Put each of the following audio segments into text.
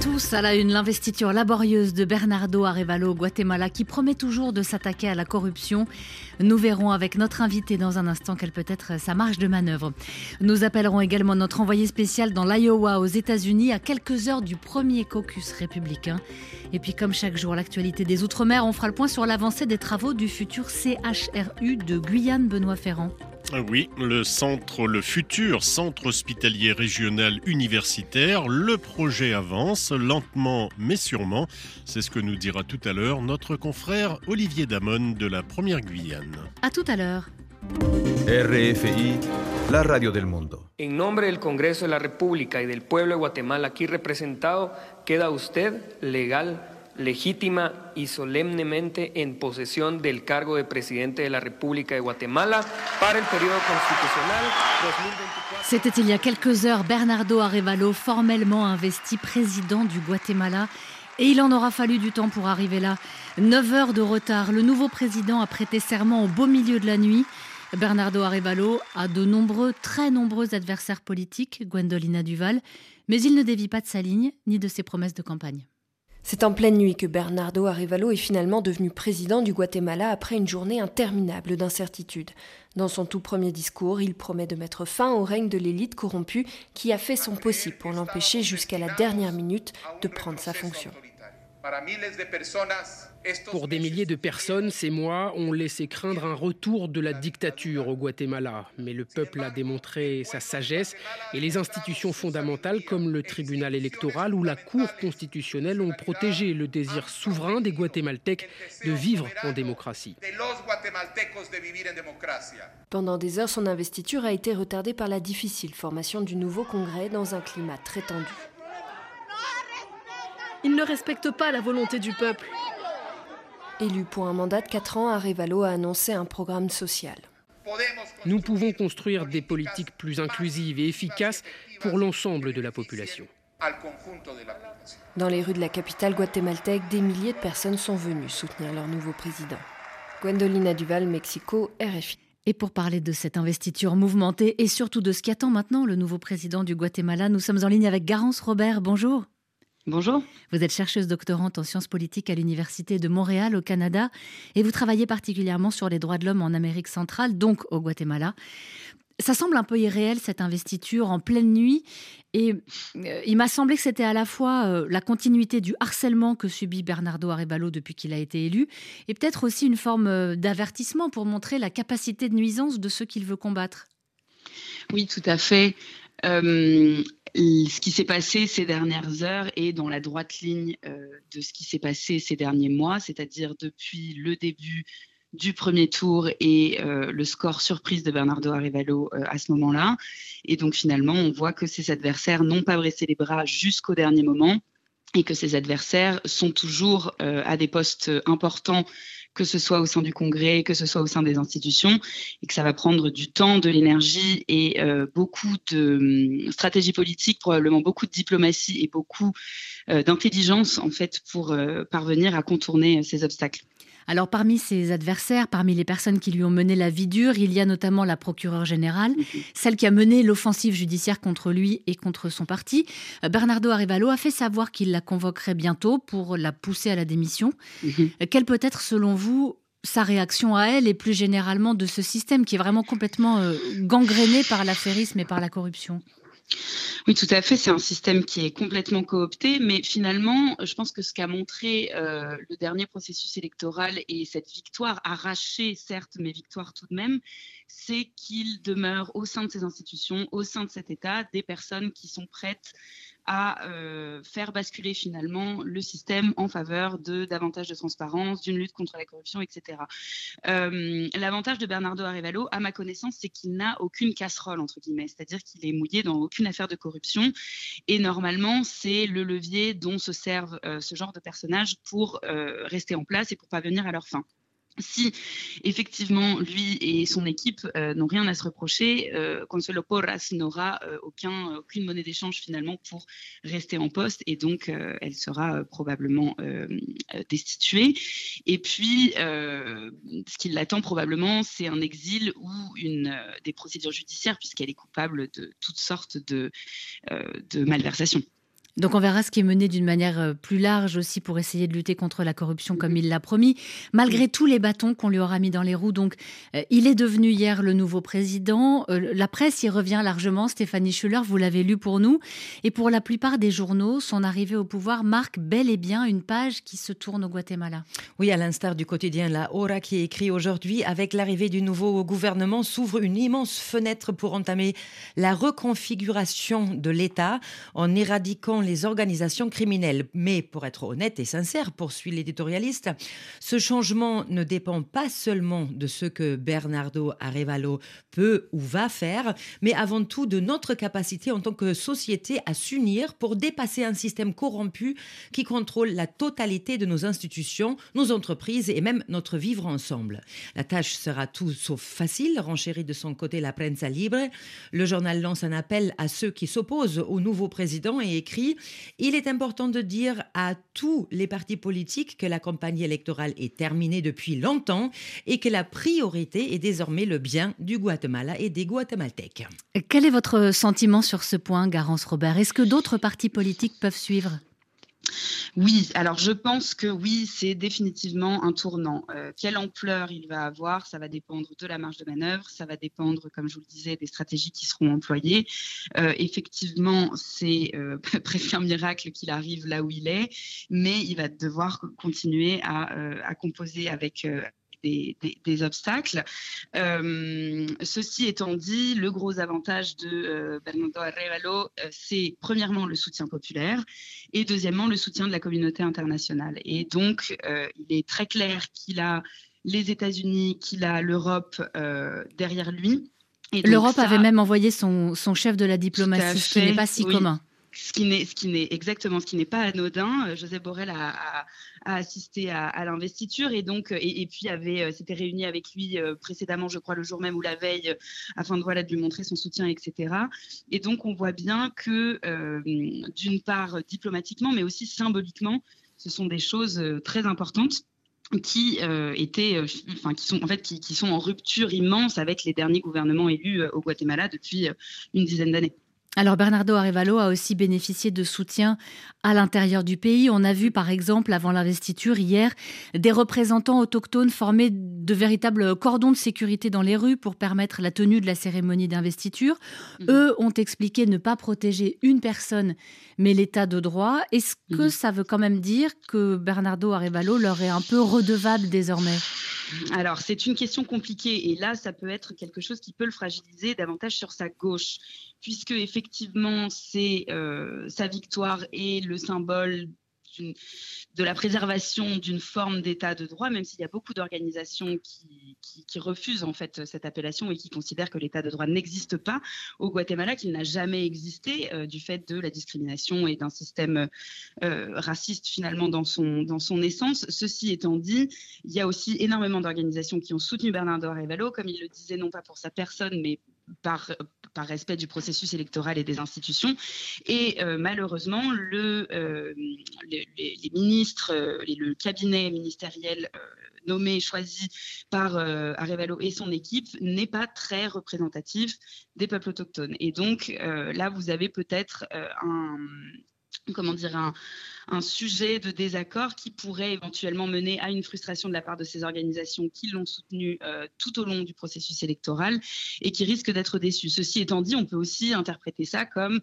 tous à la une, l'investiture laborieuse de Bernardo Arevalo au Guatemala qui promet toujours de s'attaquer à la corruption. Nous verrons avec notre invité dans un instant quelle peut être sa marge de manœuvre. Nous appellerons également notre envoyé spécial dans l'Iowa aux États-Unis à quelques heures du premier caucus républicain. Et puis comme chaque jour, l'actualité des Outre-mer, on fera le point sur l'avancée des travaux du futur CHRU de Guyane Benoît Ferrand. Oui, le centre, le futur centre hospitalier régional universitaire, le projet avance lentement mais sûrement. C'est ce que nous dira tout à l'heure notre confrère Olivier Damon de la Première Guyane. À tout à l'heure. RFI, la radio del mundo. En nombre del Congreso de la República y del pueblo de Guatemala aquí representado, queda usted legal legítima y solemnemente en posesión del cargo de presidente de la República de Guatemala para el periodo constitucional 2024. C'était il y a quelques heures Bernardo Arevalo formellement investi président du Guatemala. Et il en aura fallu du temps pour arriver là. 9 heures de retard. Le nouveau président a prêté serment au beau milieu de la nuit. Bernardo Arevalo a de nombreux, très nombreux adversaires politiques, Gwendolina Duval, mais il ne dévie pas de sa ligne ni de ses promesses de campagne. C'est en pleine nuit que Bernardo Arevalo est finalement devenu président du Guatemala après une journée interminable d'incertitude. Dans son tout premier discours, il promet de mettre fin au règne de l'élite corrompue qui a fait son possible pour l'empêcher jusqu'à la dernière minute de prendre sa fonction. Pour des milliers de personnes, ces mois ont laissé craindre un retour de la dictature au Guatemala. Mais le peuple a démontré sa sagesse et les institutions fondamentales comme le tribunal électoral ou la Cour constitutionnelle ont protégé le désir souverain des Guatémaltèques de vivre en démocratie. Pendant des heures, son investiture a été retardée par la difficile formation du nouveau Congrès dans un climat très tendu. Il ne respecte pas la volonté du peuple. Élu pour un mandat de 4 ans, Arevalo a annoncé un programme social. Nous pouvons construire des politiques plus inclusives et efficaces pour l'ensemble de la population. Dans les rues de la capitale guatémaltèque, des milliers de personnes sont venues soutenir leur nouveau président. Gwendolina Duval, Mexico, RFI. Et pour parler de cette investiture mouvementée et surtout de ce qui attend maintenant le nouveau président du Guatemala, nous sommes en ligne avec Garance Robert. Bonjour. Bonjour. Vous êtes chercheuse doctorante en sciences politiques à l'Université de Montréal au Canada et vous travaillez particulièrement sur les droits de l'homme en Amérique centrale, donc au Guatemala. Ça semble un peu irréel cette investiture en pleine nuit et euh, il m'a semblé que c'était à la fois euh, la continuité du harcèlement que subit Bernardo Arevalo depuis qu'il a été élu et peut-être aussi une forme euh, d'avertissement pour montrer la capacité de nuisance de ceux qu'il veut combattre. Oui, tout à fait. Euh, ce qui s'est passé ces dernières heures est dans la droite ligne euh, de ce qui s'est passé ces derniers mois, c'est-à-dire depuis le début du premier tour et euh, le score surprise de Bernardo Arevalo euh, à ce moment-là. Et donc finalement, on voit que ses adversaires n'ont pas bressé les bras jusqu'au dernier moment et que ses adversaires sont toujours à des postes importants que ce soit au sein du Congrès, que ce soit au sein des institutions, et que ça va prendre du temps, de l'énergie et euh, beaucoup de hum, stratégie politique, probablement beaucoup de diplomatie et beaucoup euh, d'intelligence en fait pour euh, parvenir à contourner ces obstacles. Alors parmi ses adversaires, parmi les personnes qui lui ont mené la vie dure, il y a notamment la procureure générale, mhm. celle qui a mené l'offensive judiciaire contre lui et contre son parti. Euh, Bernardo Arevalo a fait savoir qu'il la convoquerait bientôt pour la pousser à la démission. Mhm. Euh, quelle peut être selon vous sa réaction à elle et plus généralement de ce système qui est vraiment complètement euh, gangréné par l'affairisme et par la corruption? Oui, tout à fait. C'est un système qui est complètement coopté, mais finalement, je pense que ce qu'a montré euh, le dernier processus électoral et cette victoire arrachée, certes, mais victoire tout de même, c'est qu'il demeure au sein de ces institutions, au sein de cet État, des personnes qui sont prêtes à euh, faire basculer finalement le système en faveur de davantage de transparence, d'une lutte contre la corruption, etc. Euh, l'avantage de Bernardo Arevalo, à ma connaissance, c'est qu'il n'a aucune casserole entre guillemets, c'est-à-dire qu'il est mouillé dans aucune affaire de corruption. Et normalement, c'est le levier dont se servent euh, ce genre de personnages pour rester en place et pour pas venir à leur fin si effectivement lui et son équipe euh, n'ont rien à se reprocher, euh, Consuelo Porras n'aura euh, aucun, aucune monnaie d'échange finalement pour rester en poste et donc elle sera probablement destituée. Et puis, ce qui l'attend probablement, c'est un exil ou une, des procédures judiciaires puisqu'elle est coupable de toutes sortes de malversations. Donc on verra ce qui est mené d'une manière euh, plus large aussi pour essayer de lutter contre la corruption comme il l'a promis, malgré tous les bâtons qu'on lui aura mis dans les roues. Donc euh, il est devenu hier le nouveau président. Euh, la presse y revient largement. Stéphanie Schuller, vous l'avez lu pour nous. Et pour la plupart des journaux, son arrivée au pouvoir marque bel et bien une page qui se tourne au Guatemala. Oui, à l'instar du quotidien La Hora qui écrit aujourd'hui, avec l'arrivée du nouveau gouvernement s'ouvre une immense fenêtre pour entamer la reconfiguration de l'État en éradiquant les organisations criminelles. Mais pour être honnête et sincère, poursuit l'éditorialiste, ce changement ne dépend pas seulement de ce que Bernardo Arevalo peut ou va faire, mais avant tout de notre capacité en tant que société à s'unir pour dépasser un système corrompu qui contrôle la totalité de nos institutions, nos entreprises et même notre vivre ensemble. La tâche sera tout sauf facile, renchérit de son côté la Prensa Libre. Le journal lance un appel à ceux qui s'opposent au nouveau président et écrit il est important de dire à tous les partis politiques que la campagne électorale est terminée depuis longtemps et que la priorité est désormais le bien du Guatemala et des Guatémaltèques. Quel est votre sentiment sur ce point, Garance Robert? Est-ce que d'autres partis politiques peuvent suivre? Oui, alors je pense que oui, c'est définitivement un tournant. Euh, quelle ampleur il va avoir, ça va dépendre de la marge de manœuvre, ça va dépendre, comme je vous le disais, des stratégies qui seront employées. Euh, effectivement, c'est euh, presque un miracle qu'il arrive là où il est, mais il va devoir continuer à, à composer avec des, obstacles. Euh, ceci étant dit, le gros avantage de euh, Bernardo Arevalo, euh, c'est premièrement le soutien populaire et deuxièmement le soutien de la communauté internationale. Et donc, il est très clair qu'il a les États-Unis, qu'il a l'Europe derrière lui. L'Europe avait même envoyé son, chef de la diplomatie, ce qui n'est pas si commun ce qui n'est, exactement ce qui n'est pas anodin. Euh, Joseph Borrell a, assisté à, l'investiture et donc et, puis avait euh, s'était réuni avec lui euh, précédemment, je crois le jour même ou la veille, afin de voilà de lui montrer son soutien, etc. Et donc on voit bien que d'une part diplomatiquement, mais aussi symboliquement, ce sont des choses très importantes qui étaient, enfin qui sont en fait qui, sont en rupture immense avec les derniers gouvernements élus au Guatemala depuis une dizaine d'années. Alors Bernardo Arevalo a aussi bénéficié de soutien à l'intérieur du pays. On a vu par exemple avant l'investiture hier des représentants autochtones former de véritables cordons de sécurité dans les rues pour permettre la tenue de la cérémonie d'investiture. Mhm. Eux ont expliqué ne pas protéger une personne mais l'état de droit. Est-ce que mhm. ça veut quand même dire que Bernardo Arevalo leur est un peu redevable désormais? Alors, c'est une question compliquée et là, ça peut être quelque chose qui peut le fragiliser davantage sur sa gauche puisque effectivement c'est euh, sa victoire et le symbole de la préservation d'une forme d'état de droit, même s'il y a beaucoup d'organisations qui, refusent en fait cette appellation et qui considèrent que l'état de droit n'existe pas au Guatemala, qu'il n'a jamais existé euh, du fait de la discrimination et d'un système euh, raciste finalement dans son, dans son essence. Ceci étant dit, il y a aussi énormément d'organisations qui ont soutenu Bernardo Arevalo, comme il le disait, non pas pour sa personne, mais par, respect du processus électoral et des institutions. Et euh, malheureusement, le, euh, les, ministres, euh, le cabinet ministériel nommé, choisi par Arevalo et son équipe n'est pas très représentatif des peuples autochtones. Et donc là, vous avez peut-être un, comment dire, un, sujet de désaccord qui pourrait éventuellement mener à une frustration de la part de ces organisations qui l'ont soutenu euh, tout au long du processus électoral et qui risquent d'être déçus. Ceci étant dit, on peut aussi interpréter ça comme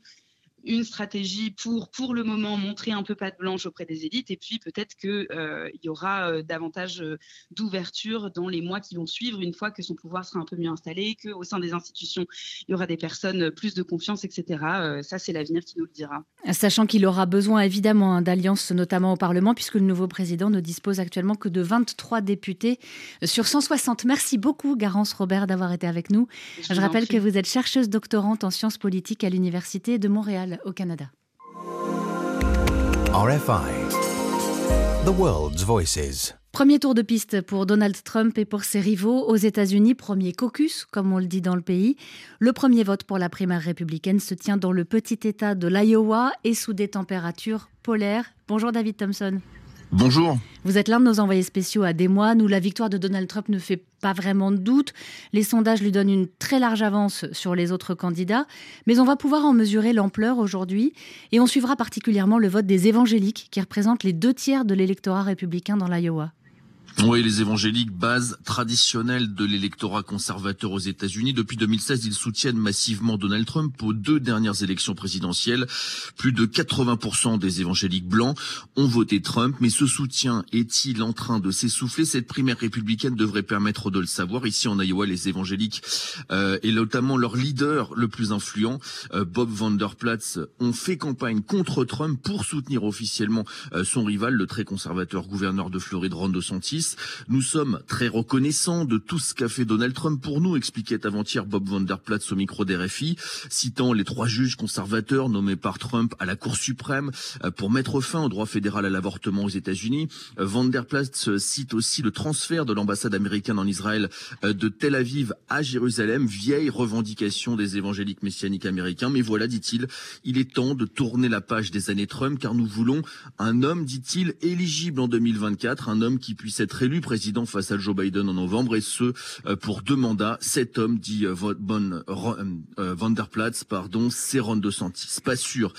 une stratégie pour, pour le moment, montrer un peu patte blanche auprès des élites. Et puis peut-être qu'il euh, y aura euh, davantage euh, d'ouverture dans les mois qui vont suivre, une fois que son pouvoir sera un peu mieux installé, qu'au sein des institutions, il y aura des personnes plus de confiance, etc. ça, c'est l'avenir qui nous le dira. Sachant qu'il aura besoin évidemment hein, d'alliances, notamment au Parlement, puisque le nouveau président ne dispose actuellement que de 23 députés sur 160. Merci beaucoup, Garance Robert, d'avoir été avec nous. Je, Je rappelle que vous êtes chercheuse doctorante en sciences politiques à l'Université de Montréal au Canada. RFI, The World's Voices. Premier tour de piste pour Donald Trump et pour ses rivaux aux États-Unis. Premier caucus, comme on le dit dans le pays. Le premier vote pour la primaire républicaine se tient dans le petit État de l'Iowa et sous des températures polaires. Bonjour David Thompson. Bonjour. Vous êtes l'un de nos envoyés spéciaux à des mois. Nous, la victoire de Donald Trump ne fait pas vraiment de doute. Les sondages lui donnent une très large avance sur les autres candidats. Mais on va pouvoir en mesurer l'ampleur aujourd'hui. Et on suivra particulièrement le vote des évangéliques, qui représentent les deux tiers de l'électorat républicain dans l'Iowa. Oui, les évangéliques, base traditionnelle de l'électorat conservateur aux États-Unis. Depuis 2016, ils soutiennent massivement Donald Trump aux deux dernières élections présidentielles. Plus de 80% des évangéliques blancs ont voté Trump, mais ce soutien est-il en train de s'essouffler? Cette primaire républicaine devrait permettre de le savoir. Ici en Iowa, les évangéliques euh, et notamment leur leader le plus influent, euh, Bob Vanderplatz, ont fait campagne contre Trump pour soutenir officiellement euh, son rival, le très conservateur gouverneur de Floride, Ron DeSantis. Nous sommes très reconnaissants de tout ce qu'a fait Donald Trump pour nous, expliquait avant-hier Bob Vanderplatz au micro d'RFI, citant les trois juges conservateurs nommés par Trump à la Cour suprême euh, pour mettre fin au droit fédéral à l'avortement aux États-Unis. Euh, Vanderplatz cite aussi le transfert de l'ambassade américaine en Israël euh, de Tel Aviv à Jérusalem, vieille revendication des évangéliques messianiques américains. Mais voilà, dit-il, il est temps de tourner la page des années Trump car nous voulons un homme, dit-il, éligible en 2024, un homme qui puisse être élu président face à Joe Biden en novembre et ce euh, pour deux mandats. Cet homme dit euh, Von euh, Vanderplatz, pardon, c'est Ron DeSantis. Pas sûr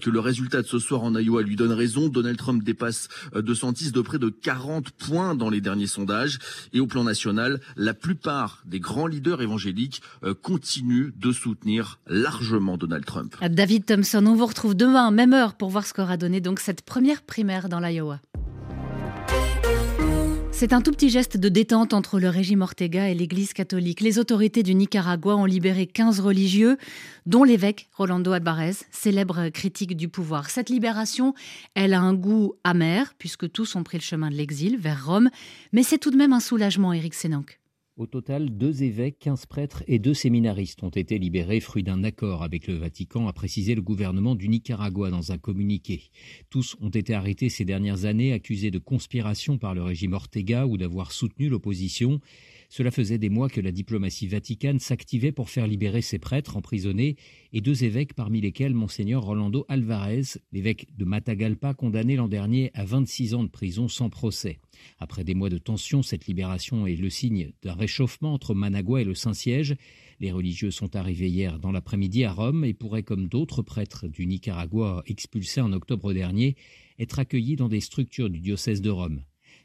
que le résultat de ce soir en Iowa lui donne raison. Donald Trump dépasse DeSantis de près de 40 points dans les derniers sondages et au plan national, la plupart des grands leaders évangéliques continuent de soutenir largement Donald Trump. David Thompson, on vous retrouve demain, même heure, pour voir ce qu'aura donné donc cette première primaire dans l'Iowa. C'est un tout petit geste de détente entre le régime Ortega et l'Église catholique. Les autorités du Nicaragua ont libéré 15 religieux, dont l'évêque Rolando Alvarez, célèbre critique du pouvoir. Cette libération, elle a un goût amer, puisque tous ont pris le chemin de l'exil vers Rome, mais c'est tout de même un soulagement, Éric Sénanque. Au total, deux évêques, quinze prêtres et deux séminaristes ont été libérés, fruit d'un accord avec le Vatican, a précisé le gouvernement du Nicaragua dans un communiqué. Tous ont été arrêtés ces dernières années, accusés de conspiration par le régime Ortega ou d'avoir soutenu l'opposition. Cela faisait des mois que la diplomatie vaticane s'activait pour faire libérer ces prêtres emprisonnés et deux évêques parmi lesquels monseigneur Rolando Alvarez, l'évêque de Matagalpa condamné l'an dernier à 26 ans de prison sans procès. Après des mois de tension, cette libération est le signe d'un réchauffement entre Managua et le Saint-Siège. Les religieux sont arrivés hier dans l'après-midi à Rome et pourraient, comme d'autres prêtres du Nicaragua expulsés en octobre dernier, être accueillis dans des structures du diocèse de Rome.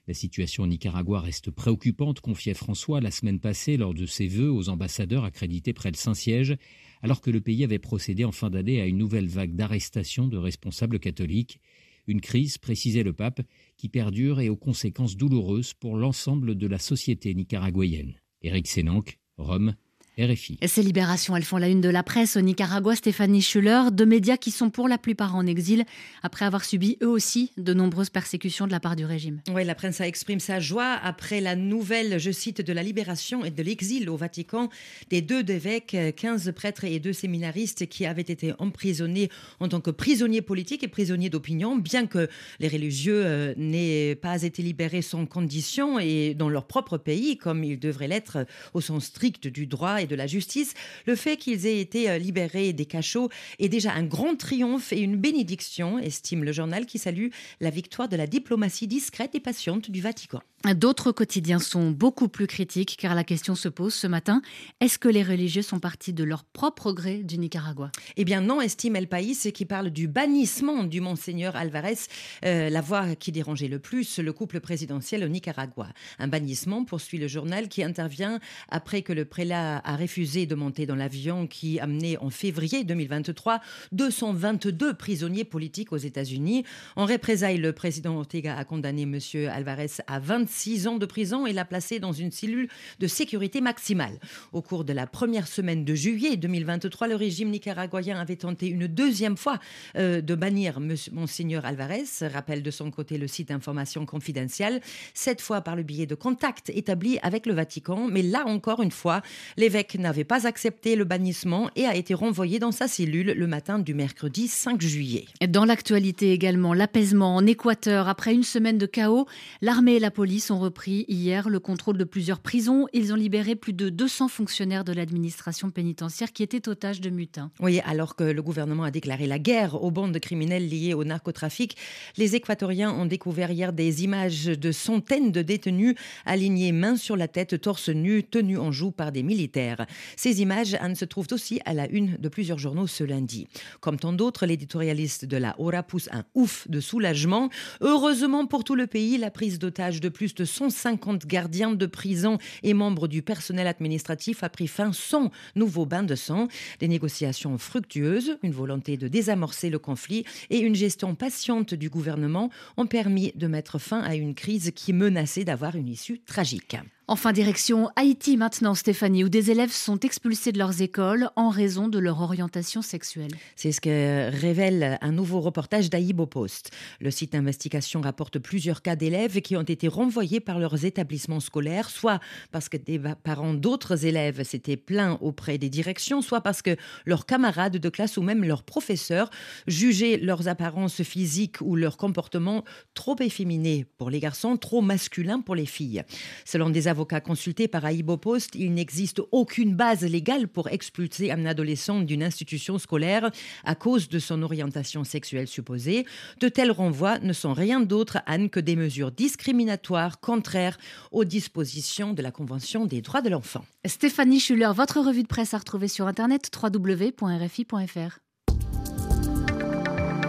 La situation au Nicaragua reste préoccupante, confiait François la semaine passée lors de ses vœux aux ambassadeurs accrédités près le Saint-Siège, alors que le pays avait procédé en fin d'année à une nouvelle vague d'arrestations de responsables catholiques. Une crise, précisait le pape, qui perdure et aux conséquences douloureuses pour l'ensemble de la société nicaraguayenne. Éric Sénanque, Rome, RFI. Ces libérations, elles font la une de la presse au Nicaragua. Stéphanie Schuller, deux médias qui sont pour la plupart en exil après avoir subi eux aussi de nombreuses persécutions de la part du régime. Oui, la presse exprime sa joie après la nouvelle, je cite, de la libération et de l'exil au Vatican des deux évêques, 15 prêtres et deux séminaristes qui avaient été emprisonnés en tant que prisonniers politiques et prisonniers d'opinion, bien que les religieux euh, n'aient pas été libérés sans condition et dans leur propre pays, comme ils devraient l'être au sens strict du droit de la justice, le fait qu'ils aient été euh, libérés des cachots est déjà un grand triomphe et une bénédiction, estime le journal qui salue la victoire de la diplomatie discrète et patiente du Vatican. D'autres quotidiens sont beaucoup plus critiques car la question se pose ce matin est-ce que les religieux sont partis de leur propre gré du Nicaragua? Eh bien non, estime El País qui parle du bannissement du monseigneur Alvarez, euh, la voix qui dérangeait le plus le couple présidentiel au Nicaragua. Un bannissement, poursuit le journal, qui intervient après que le prélat a refusé de monter dans l'avion qui amenait en février 2023 222 prisonniers politiques aux États-Unis. En représailles, le président Ortega a condamné M. Alvarez à 26 ans de prison et l'a placé dans une cellule de sécurité maximale. Au cours de la première semaine de juillet 2023, le régime nicaraguayen avait tenté une deuxième fois euh, de bannir Monseigneur Alvarez, rappelle de son côté le site d'information confidentielle, cette fois par le biais de contacts établis avec le Vatican, mais là encore une fois, l'évêque N'avait pas accepté le bannissement et a été renvoyé dans sa cellule le matin du mercredi 5 juillet. Dans l'actualité également, l'apaisement en Équateur. Après une semaine de chaos, l'armée et la police ont repris hier le contrôle de plusieurs prisons. Ils ont libéré plus de 200 fonctionnaires de l'administration pénitentiaire qui étaient otages de mutins. Oui, alors que le gouvernement a déclaré la guerre aux bandes criminelles liées au narcotrafic, les Équatoriens ont découvert hier des images de centaines de détenus alignés main sur la tête, torse nu, tenus en joue par des militaires. Ces images se trouvent aussi à la une de plusieurs journaux ce lundi. Comme tant d'autres, l'éditorialiste de la Hora pousse un ouf de soulagement. Heureusement pour tout le pays, la prise d'otage de plus de 150 gardiens de prison et membres du personnel administratif a pris fin sans nouveau bain de sang. Des négociations fructueuses, une volonté de désamorcer le conflit et une gestion patiente du gouvernement ont permis de mettre fin à une crise qui menaçait d'avoir une issue tragique. Enfin, direction Haïti maintenant, Stéphanie, où des élèves sont expulsés de leurs écoles en raison de leur orientation sexuelle. C'est ce que révèle un nouveau reportage d'Aïbo Post. Le site d'investigation rapporte plusieurs cas d'élèves qui ont été renvoyés par leurs établissements scolaires, soit parce que des parents d'autres élèves s'étaient plaints auprès des directions, soit parce que leurs camarades de classe ou même leurs professeurs jugeaient leurs apparences physiques ou leur comportement trop efféminé pour les garçons, trop masculin pour les filles. Selon des avocat consulté par Aïbo Post, il n'existe aucune base légale pour expulser un adolescent d'une institution scolaire à cause de son orientation sexuelle supposée. De tels renvois ne sont rien d'autre, Anne, que des mesures discriminatoires contraires aux dispositions de la Convention des droits de l'enfant. Stéphanie Schuller, votre revue de presse à retrouver sur internet www.rfi.fr.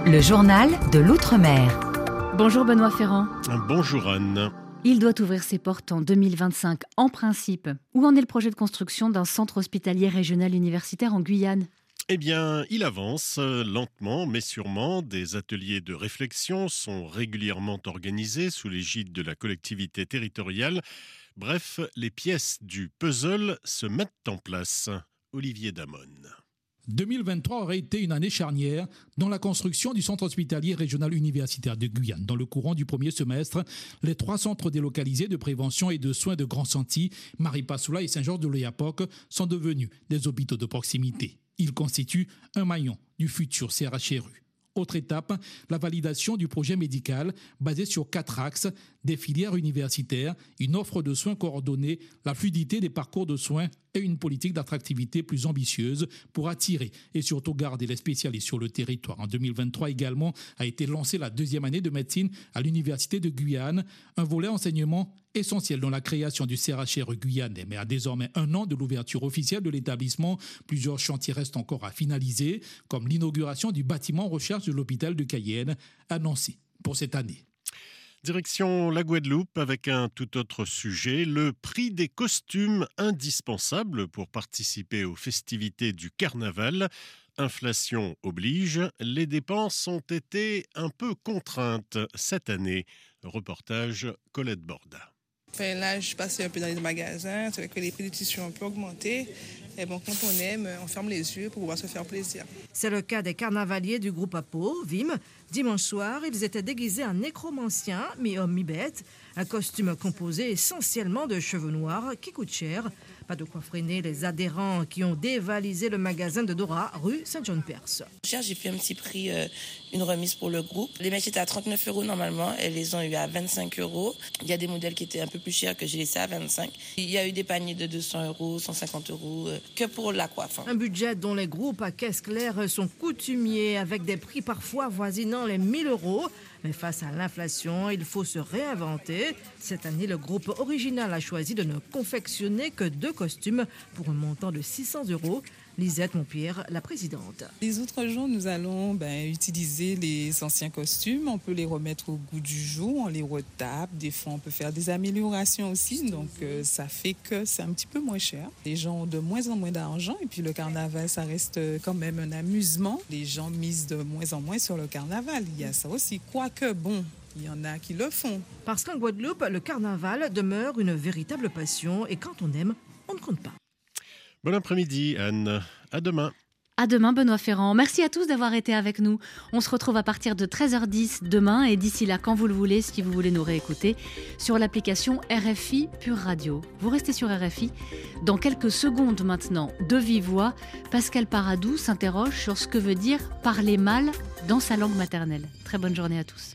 Le journal de l'Outre-mer. Bonjour Benoît Ferrand. Bonjour Anne. Il doit ouvrir ses portes en 2025 en principe. Où en est le projet de construction d'un centre hospitalier régional universitaire en Guyane? Eh bien, il avance lentement mais sûrement. Des ateliers de réflexion sont régulièrement organisés sous l'égide de la collectivité territoriale. Bref, les pièces du puzzle se mettent en place. Olivier Damon. 2023 aurait été une année charnière dans la construction du centre hospitalier régional universitaire de Guyane. Dans le courant du premier semestre, les trois centres délocalisés de prévention et de soins de Grand Senti, Maripasoula et Saint-Georges de l'Oyapoc, sont devenus des hôpitaux de proximité. Ils constituent un maillon du futur CRHRU. Autre étape, la validation du projet médical basé sur quatre axes, des filières universitaires, une offre de soins coordonnée, la fluidité des parcours de soins et une politique d'attractivité plus ambitieuse pour attirer et surtout garder les spécialistes sur le territoire. En 2023 également a été lancée la deuxième année de médecine à l'Université de Guyane, un volet enseignement essentiel dans la création du CRHR guyanais. Mais à désormais un an de l'ouverture officielle de l'établissement, plusieurs chantiers restent encore à finaliser, comme l'inauguration du bâtiment recherche de l'hôpital de Cayenne, annoncé pour cette année. Direction la Guadeloupe avec un tout autre sujet, le prix des costumes indispensables pour participer aux festivités du carnaval. Inflation oblige, les dépenses ont été un peu contraintes cette année. Reportage Colette Borda. Là, je passe un peu dans les magasins, c'est vrai que les prix des tissus ont un peu augmenté. Et bon, quand on aime, on ferme les yeux pour pouvoir se faire plaisir. C'est le cas des carnavaliers du groupe APO, VIM, Dimanche soir, ils étaient déguisés en nécromanciens, mi-homme, mi-bête, un costume composé essentiellement de cheveux noirs qui coûtent cher. Pas de quoi freiner les adhérents qui ont dévalisé le magasin de Dora, rue Saint-John-Perse. J'ai fait un petit prix, euh, une remise pour le groupe. Les mèches étaient à 39 euros normalement, elles les ont eu à 25 euros. Il y a des modèles qui étaient un peu plus chers que j'ai laissé à 25. Il y a eu des paniers de 200 euros, 150 euros, euh, que pour la coiffe. Hein. Un budget dont les groupes à caisse claire sont coutumiers, avec des prix parfois voisinant les 1000 euros. Mais face à l'inflation, il faut se réinventer. Cette année, le groupe original a choisi de ne confectionner que deux costumes pour un montant de 600 euros. Lisette Montpierre, la présidente. Les autres jours, nous allons ben, utiliser les anciens costumes. On peut les remettre au goût du jour, on les retape. Des fois, on peut faire des améliorations aussi. Donc, euh, ça fait que c'est un petit peu moins cher. Les gens ont de moins en moins d'argent. Et puis, le carnaval, ça reste quand même un amusement. Les gens misent de moins en moins sur le carnaval. Il y a ça aussi. Quoique, bon, il y en a qui le font. Parce qu'en Guadeloupe, le carnaval demeure une véritable passion et quand on aime, on ne compte pas. Bon après-midi, Anne. À demain. À demain, Benoît Ferrand. Merci à tous d'avoir été avec nous. On se retrouve à partir de 13h10 demain et d'ici là, quand vous le voulez, si vous voulez nous réécouter, sur l'application RFI Pure Radio. Vous restez sur RFI. Dans quelques secondes maintenant, de vive voix, Pascal Paradou s'interroge sur ce que veut dire parler mal dans sa langue maternelle. Très bonne journée à tous.